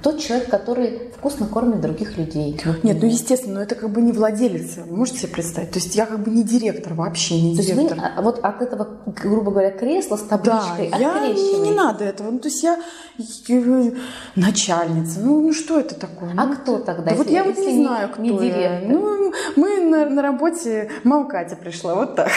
тот человек, который вкусно кормит других людей. Нет, ну естественно, но это как бы не владелец. Можете себе представить? То есть я как бы не директор, вообще не то директор. Есть вы вот от этого, грубо говоря, кресла с табличкой да, я не, не надо этого. Ну, то есть я начальница. Ну, ну что это такое? А ну, кто тогда? Да вот я вот не знаю, кто не я. Ну, мы на, на работе, мама Катя пришла, вот так.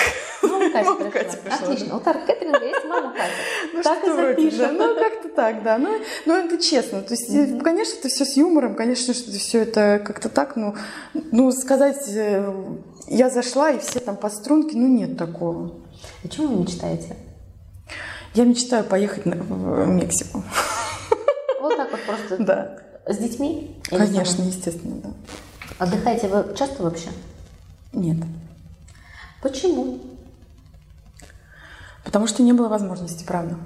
Мама Катя, мама пришла. Катя пришла. Отлично. У таргетинга есть Катя. (laughs) Ну, так что и вроде, да. Ну, как-то так, да. Ну, ну, это честно. То есть, mm-hmm. конечно, это все с юмором, конечно, что все это как-то так, ну, ну, сказать, э, я зашла, и все там по струнке, ну, нет такого. О чем вы мечтаете? Я мечтаю поехать в Мексику. (laughs) Вот так вот просто? Да. С детьми? Конечно, естественно, да. Отдыхаете вы часто вообще? Нет. Почему? Потому что не было возможности, правда.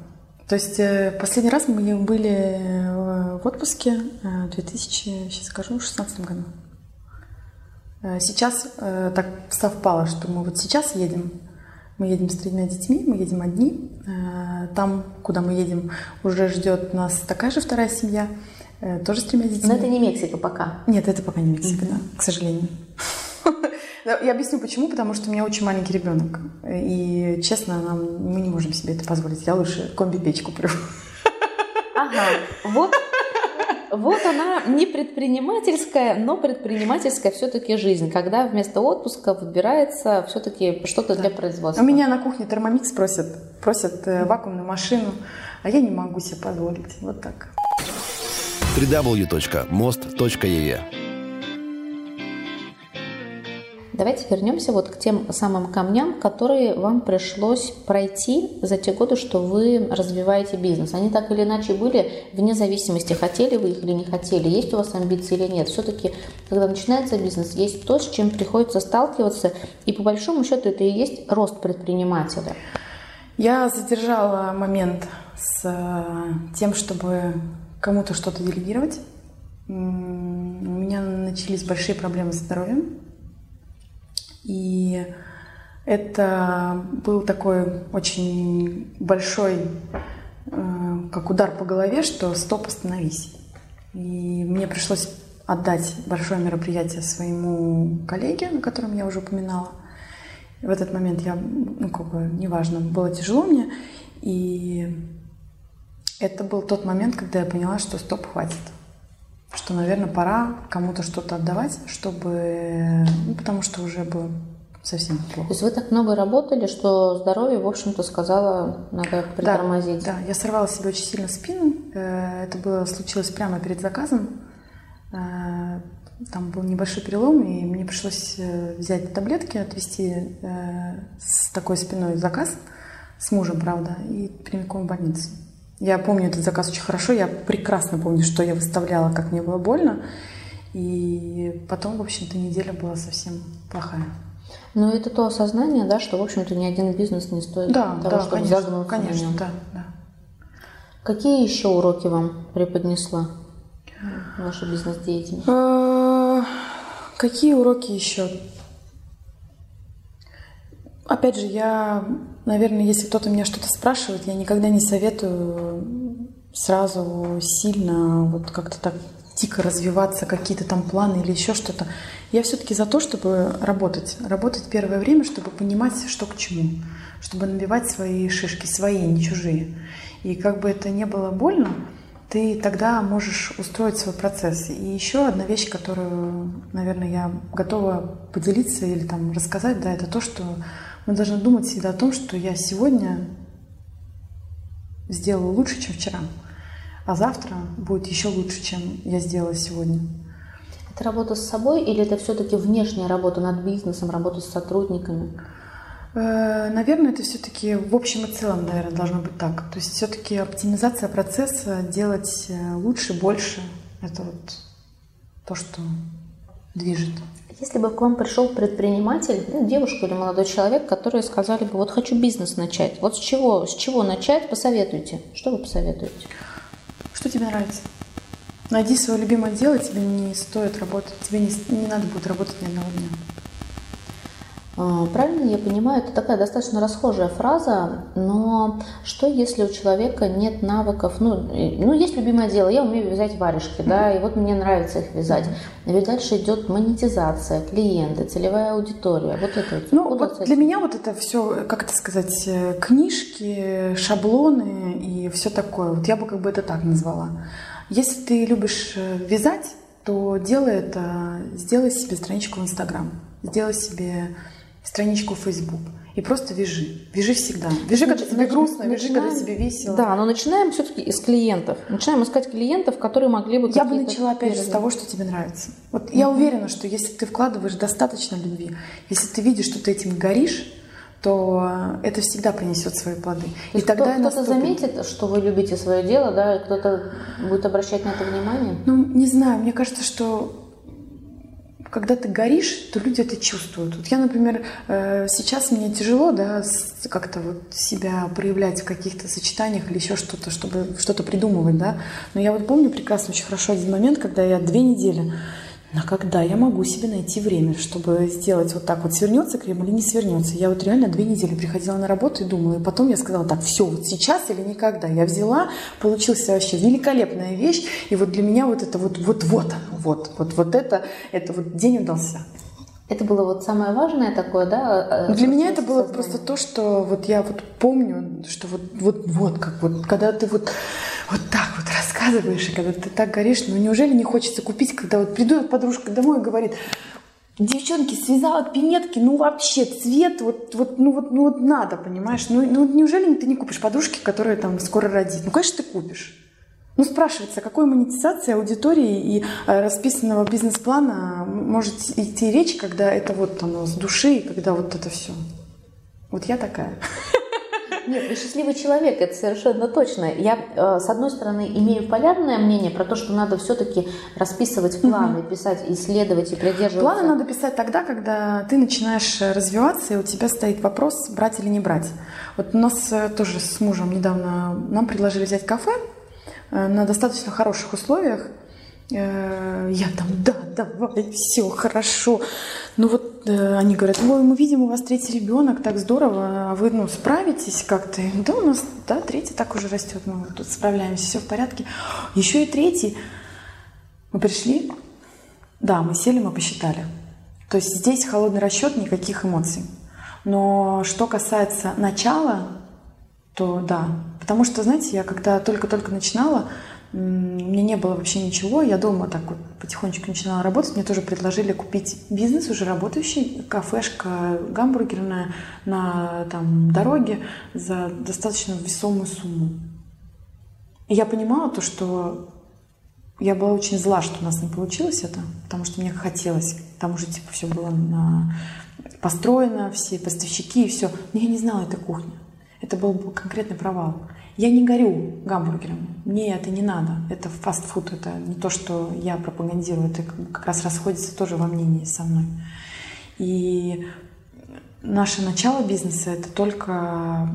То есть э, последний раз мы были э, в отпуске э, в 2000, сейчас скажу, 16 году. Сейчас так совпало, что мы вот сейчас едем. Мы едем с тремя детьми, мы едем одни. Там, куда мы едем, уже ждет нас такая же вторая семья, тоже с тремя детьми. Но это не Мексика пока. Нет, это пока не Мексика, mm-hmm. да, к сожалению. (laughs) Я объясню почему, потому что у меня очень маленький ребенок. И, честно, нам, мы не можем себе это позволить. Я лучше комби-печь куплю. Ага, вот вот она не предпринимательская, но предпринимательская все-таки жизнь, когда вместо отпуска выбирается все-таки что-то да. для производства. У меня на кухне термомикс просят, просят э, вакуумную машину, а я не могу себе позволить. Вот так. www.most.ee Давайте вернемся вот к тем самым камням, которые вам пришлось пройти за те годы, что вы развиваете бизнес. Они так или иначе были, вне зависимости, хотели вы их или не хотели, есть у вас амбиции или нет. Все-таки, когда начинается бизнес, есть то, с чем приходится сталкиваться, и по большому счету это и есть рост предпринимателя. Я задержала момент с э, тем, чтобы кому-то что-то делегировать. У меня начались большие проблемы с здоровьем. И это был такой очень большой, э, как удар по голове, что стоп, остановись. И мне пришлось отдать большое мероприятие своему коллеге, на котором я уже упоминала. В этот момент я, ну, как бы, неважно, было тяжело мне. И это был тот момент, когда я поняла, что стоп, хватит что, наверное, пора кому-то что-то отдавать, чтобы, ну, потому что уже было совсем плохо. То есть вы так много работали, что здоровье, в общем-то, сказала, надо притормозить. Да, да, я сорвала себе очень сильно спину. Э, это было случилось прямо перед заказом. Э, там был небольшой перелом, и мне пришлось э, взять таблетки, отвезти с такой спиной заказ с мужем, правда, и прямиком в больницу. Я помню этот заказ очень хорошо, я прекрасно помню, что я выставляла, как мне было больно. И потом, в общем-то, неделя была совсем плохая. Но это то осознание, да, что, в общем-то, ни один бизнес не стоит да, того, да, чтобы конечно, загнуться конечно, да, да. Какие еще уроки вам преподнесла ваша бизнес-деятельность? А, какие уроки еще? Опять же, я, наверное, если кто-то меня что-то спрашивает, я никогда не советую сразу сильно вот как-то так дико развиваться, какие-то там планы или еще что-то. Я все-таки за то, чтобы работать. Работать первое время, чтобы понимать, что к чему. Чтобы набивать свои шишки, свои, не чужие. И как бы это не было больно, ты тогда можешь устроить свой процесс. И еще одна вещь, которую, наверное, я готова поделиться или там рассказать, да, это то, что мы должны думать всегда о том, что я сегодня сделала лучше, чем вчера, а завтра будет еще лучше, чем я сделала сегодня. Это работа с собой или это все-таки внешняя работа над бизнесом, работа с сотрудниками? Э, наверное, это все-таки в общем и целом, наверное, должно быть так. То есть все-таки оптимизация процесса, делать э, лучше, больше, это вот то, что движет. Если бы к вам пришел предприниматель, ну, девушка или молодой человек, которые сказали бы, вот хочу бизнес начать, вот с чего, с чего начать, посоветуйте. Что вы посоветуете? Что тебе нравится? Найди свое любимое дело, тебе не стоит работать, тебе не, не надо будет работать ни одного дня. А, правильно я понимаю, это такая достаточно расхожая фраза, но что если у человека нет навыков, ну, ну есть любимое дело, я умею вязать варежки, да, и вот мне нравится их вязать. Ведь дальше идет монетизация, клиенты, целевая аудитория, вот это вот. Ну, вот для меня вот это все, как это сказать, э, книжки, шаблоны и все такое, вот я бы как бы это так назвала. Если ты любишь э, вязать, то делай это, сделай себе страничку в Инстаграм, сделай себе страничку в Facebook. И просто вяжи. Вяжи всегда. Вяжи, когда тебе грустно, вяжи, когда тебе весело. Да, но начинаем все-таки из клиентов. Начинаем искать клиентов, которые могли бы... Я бы начала опять же с того, что тебе нравится. Вот mm-hmm. я уверена, что если ты вкладываешь достаточно любви, если ты видишь, что ты этим горишь, то это всегда принесет свои плоды. И, и тогда кто, кто-то заметит, что вы любите свое дело, да, и кто-то будет обращать на это внимание? Ну, не знаю, мне кажется, что когда ты горишь, то люди это чувствуют. Вот я, например, э, сейчас мне тяжело, да, как-то вот себя проявлять в каких-то сочетаниях или еще что-то, чтобы что-то придумывать, да. Но я вот помню прекрасно очень хорошо один момент, когда я две недели но когда я могу себе найти время, чтобы сделать вот так вот, свернется крем или не свернется? Я вот реально две недели приходила на работу и думала, и потом я сказала, так, все, вот сейчас или никогда. Я взяла, получилась вообще великолепная вещь, и вот для меня вот это вот, вот, вот, вот, вот, вот это, это вот день удался. Это было вот самое важное такое, да? Э, для меня это было просто то, что вот я вот помню, что вот, вот, вот, как вот, когда ты вот вот так вот рассказываешь, и когда ты так горишь, ну неужели не хочется купить, когда вот придет подружка домой и говорит, девчонки, связала пинетки, ну вообще цвет, вот, вот, ну вот, ну вот надо, понимаешь? Ну, ну неужели ты не купишь подружки, которая там скоро родит? Ну, конечно, ты купишь. Ну, спрашивается, какой монетизации аудитории и э, расписанного бизнес-плана может идти речь, когда это вот оно с души, когда вот это все. Вот я такая. Нет, вы счастливый человек, это совершенно точно. Я, э, с одной стороны, имею полярное мнение про то, что надо все-таки расписывать планы, угу. писать, исследовать и придерживаться. Планы надо писать тогда, когда ты начинаешь развиваться, и у тебя стоит вопрос, брать или не брать. Вот у нас э, тоже с мужем недавно нам предложили взять кафе э, на достаточно хороших условиях. Э, я там, да, давай, все хорошо. Ну вот э, они говорят, ой, мы видим, у вас третий ребенок, так здорово, а вы, ну, справитесь как-то? Да, у нас, да, третий так уже растет, мы тут справляемся, все в порядке. Еще и третий. Мы пришли, да, мы сели, мы посчитали. То есть здесь холодный расчет, никаких эмоций. Но что касается начала, то да. Потому что, знаете, я когда только-только начинала, мне не было вообще ничего, я дома так вот потихонечку начинала работать, мне тоже предложили купить бизнес уже работающий, кафешка гамбургерная на там, дороге за достаточно весомую сумму. И я понимала то, что я была очень зла, что у нас не получилось это, потому что мне хотелось, там уже типа все было на... построено, все поставщики и все. Но я не знала этой кухни. Это был конкретный провал. Я не горю гамбургером. Мне это не надо. Это фастфуд. Это не то, что я пропагандирую. Это как раз расходится тоже во мнении со мной. И наше начало бизнеса это только,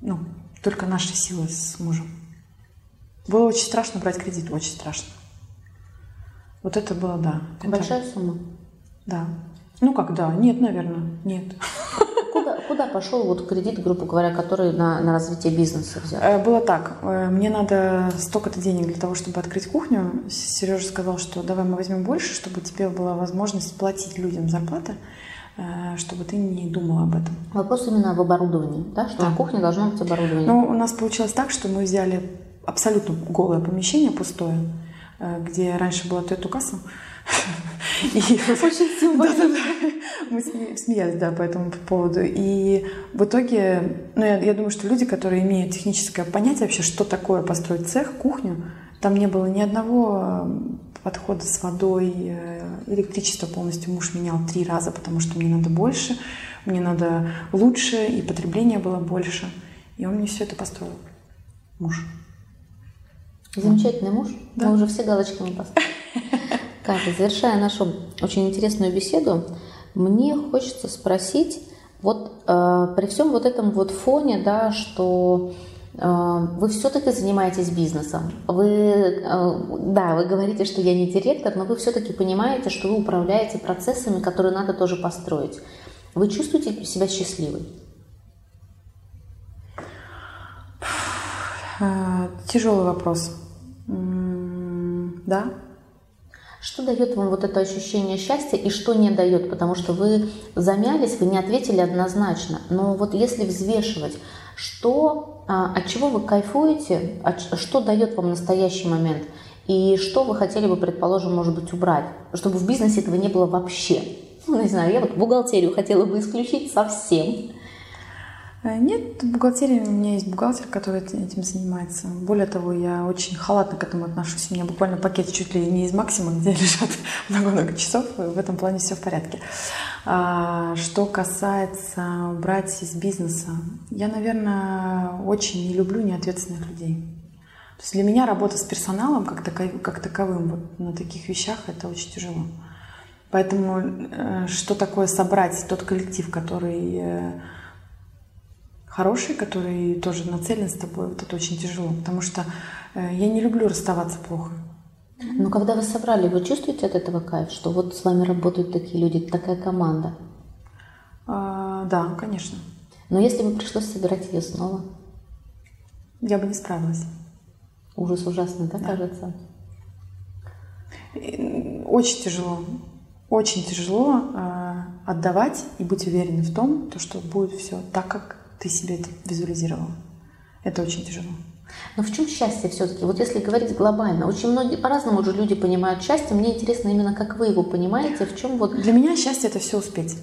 ну, только наши силы с мужем. Было очень страшно брать кредит, очень страшно. Вот это было, да. Большая это... сумма? Да. Ну как, да. Нет, наверное, нет. (laughs) куда, куда пошел вот кредит, грубо говоря, который на, на развитие бизнеса взял? Э, было так. Э, мне надо столько-то денег для того, чтобы открыть кухню. Сережа сказал, что давай мы возьмем больше, чтобы тебе была возможность платить людям зарплаты, э, чтобы ты не думала об этом. Вопрос именно об оборудовании, да? Что да. на кухне должно быть оборудование. Ну, у нас получилось так, что мы взяли абсолютно голое помещение, пустое, где раньше была Очень символично. Мы смеялись, да, по этому поводу. И в итоге, ну, я, я думаю, что люди, которые имеют техническое понятие вообще, что такое построить цех, кухню, там не было ни одного э, подхода с водой, э, электричество полностью муж менял три раза, потому что мне надо больше, мне надо лучше, и потребление было больше. И он мне все это построил. Муж. Замечательный муж. Да. Мы уже все галочками поставили. (laughs) Катя, завершая нашу очень интересную беседу, мне хочется спросить, вот э, при всем вот этом вот фоне, да, что э, вы все-таки занимаетесь бизнесом. Вы, э, да, вы говорите, что я не директор, но вы все-таки понимаете, что вы управляете процессами, которые надо тоже построить. Вы чувствуете себя счастливой? Э, тяжелый вопрос. Да, что дает вам вот это ощущение счастья и что не дает? Потому что вы замялись, вы не ответили однозначно. Но вот если взвешивать, что, а, от чего вы кайфуете, что дает вам настоящий момент, и что вы хотели бы, предположим, может быть, убрать, чтобы в бизнесе этого не было вообще? (laughs) Ну, не знаю, я вот бухгалтерию хотела бы исключить совсем. Э, нет, в бухгалтерии у меня есть бухгалтер, который этим занимается. Более того, я очень халатно к этому отношусь. У меня буквально пакет чуть ли не из максима, где (laughs) лежат много-много часов. В этом плане все в порядке. А, что касается брать из бизнеса, я, наверное, очень не люблю неответственных людей. То есть для меня работа с персоналом как, таков, как таковым вот на таких вещах это очень тяжело. Поэтому э, что такое собрать тот коллектив, который хороший, который тоже нацелен с тобой, вот это очень тяжело, потому что э, я не люблю расставаться плохо. Но когда вы собрали, вы чувствуете от этого кайф, что вот с вами работают такие люди, такая команда? А, да, конечно. Но если бы пришлось собирать ее снова? Я бы не справилась. Ужас ужасный, да, да. кажется? Очень тяжело. Очень тяжело э, отдавать и быть уверенной в том, то, что будет все так, как ты себе это визуализировала. Это очень тяжело. Но в чем счастье все-таки? Вот если говорить глобально, очень многие по-разному уже люди понимают счастье. Мне интересно именно, как вы его понимаете, в чем вот... Для меня счастье это все успеть.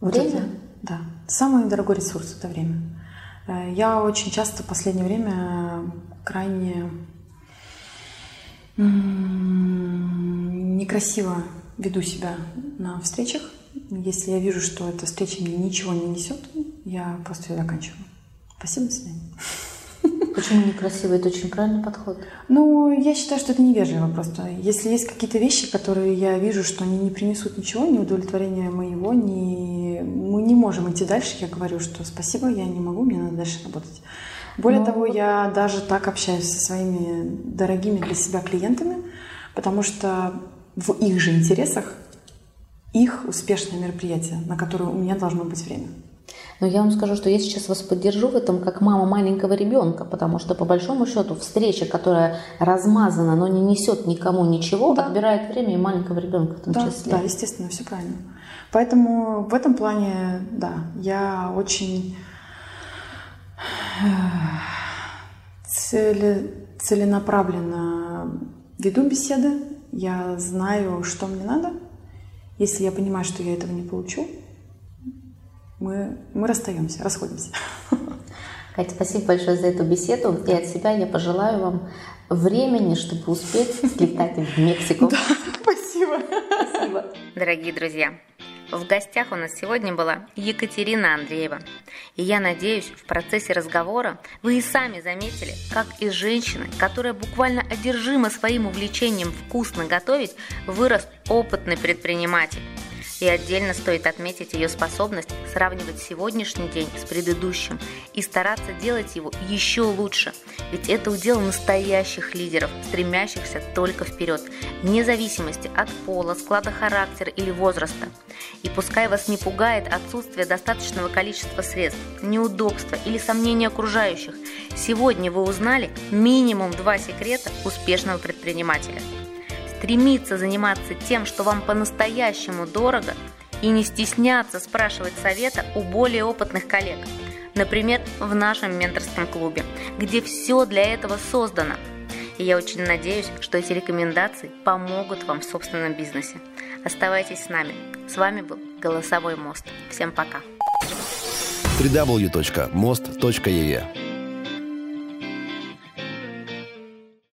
Время? Вот это, да. Самый дорогой ресурс это время. Э, я очень часто в последнее время крайне некрасиво веду себя на встречах. Если я вижу, что эта встреча мне ничего не несет, я просто ее заканчиваю. Спасибо, до свидания. Почему некрасиво? Это очень правильный подход. Ну, я считаю, что это невежливо просто. Если есть какие-то вещи, которые я вижу, что они не принесут ничего, ни удовлетворения моего, ни... мы не можем идти дальше, я говорю, что спасибо, я не могу, мне надо дальше работать. Более Но... Ну, того, я даже так общаюсь со своими дорогими для себя клиентами, потому что в их же интересах их успешное мероприятие, на которое у меня должно быть время. Но я вам скажу, что я сейчас вас поддержу в этом как мама маленького ребенка, потому что по большому счету встреча, которая размазана, но не несет никому ничего, да. отбирает время и маленького ребенка в том да, числе. Да, естественно, все правильно. Поэтому в этом плане, да, я очень э, цели, целенаправленно веду беседы, я знаю, что мне надо. Если я понимаю, что я этого не получу, мы, мы расстаемся, расходимся. Катя, спасибо большое за эту беседу. И от себя я пожелаю вам времени, чтобы успеть слетать в Мексику. Да, (laughs) спасибо. Спасибо. Дорогие друзья, в гостях у нас сегодня была Екатерина Андреева. И я надеюсь, в процессе разговора вы и сами заметили, как из женщины, которая буквально одержима своим увлечением вкусно готовить, вырос опытный предприниматель. И отдельно стоит отметить ее способность сравнивать сегодняшний день с предыдущим и стараться делать его еще лучше. Ведь это удел настоящих лидеров, стремящихся только вперед, вне зависимости от пола, склада характера или возраста. И пускай вас не пугает отсутствие достаточного количества средств, неудобства или сомнения окружающих, сегодня вы узнали минимум два секрета успешного предпринимателя – стремиться заниматься тем, что вам по-настоящему дорого, и не стесняться спрашивать совета у более опытных коллег. Например, в нашем менторском клубе, где все для этого создано. И я очень надеюсь, что эти рекомендации помогут вам в собственном бизнесе. Оставайтесь с нами. С вами был Голосовой мост. Всем пока. www.most.ee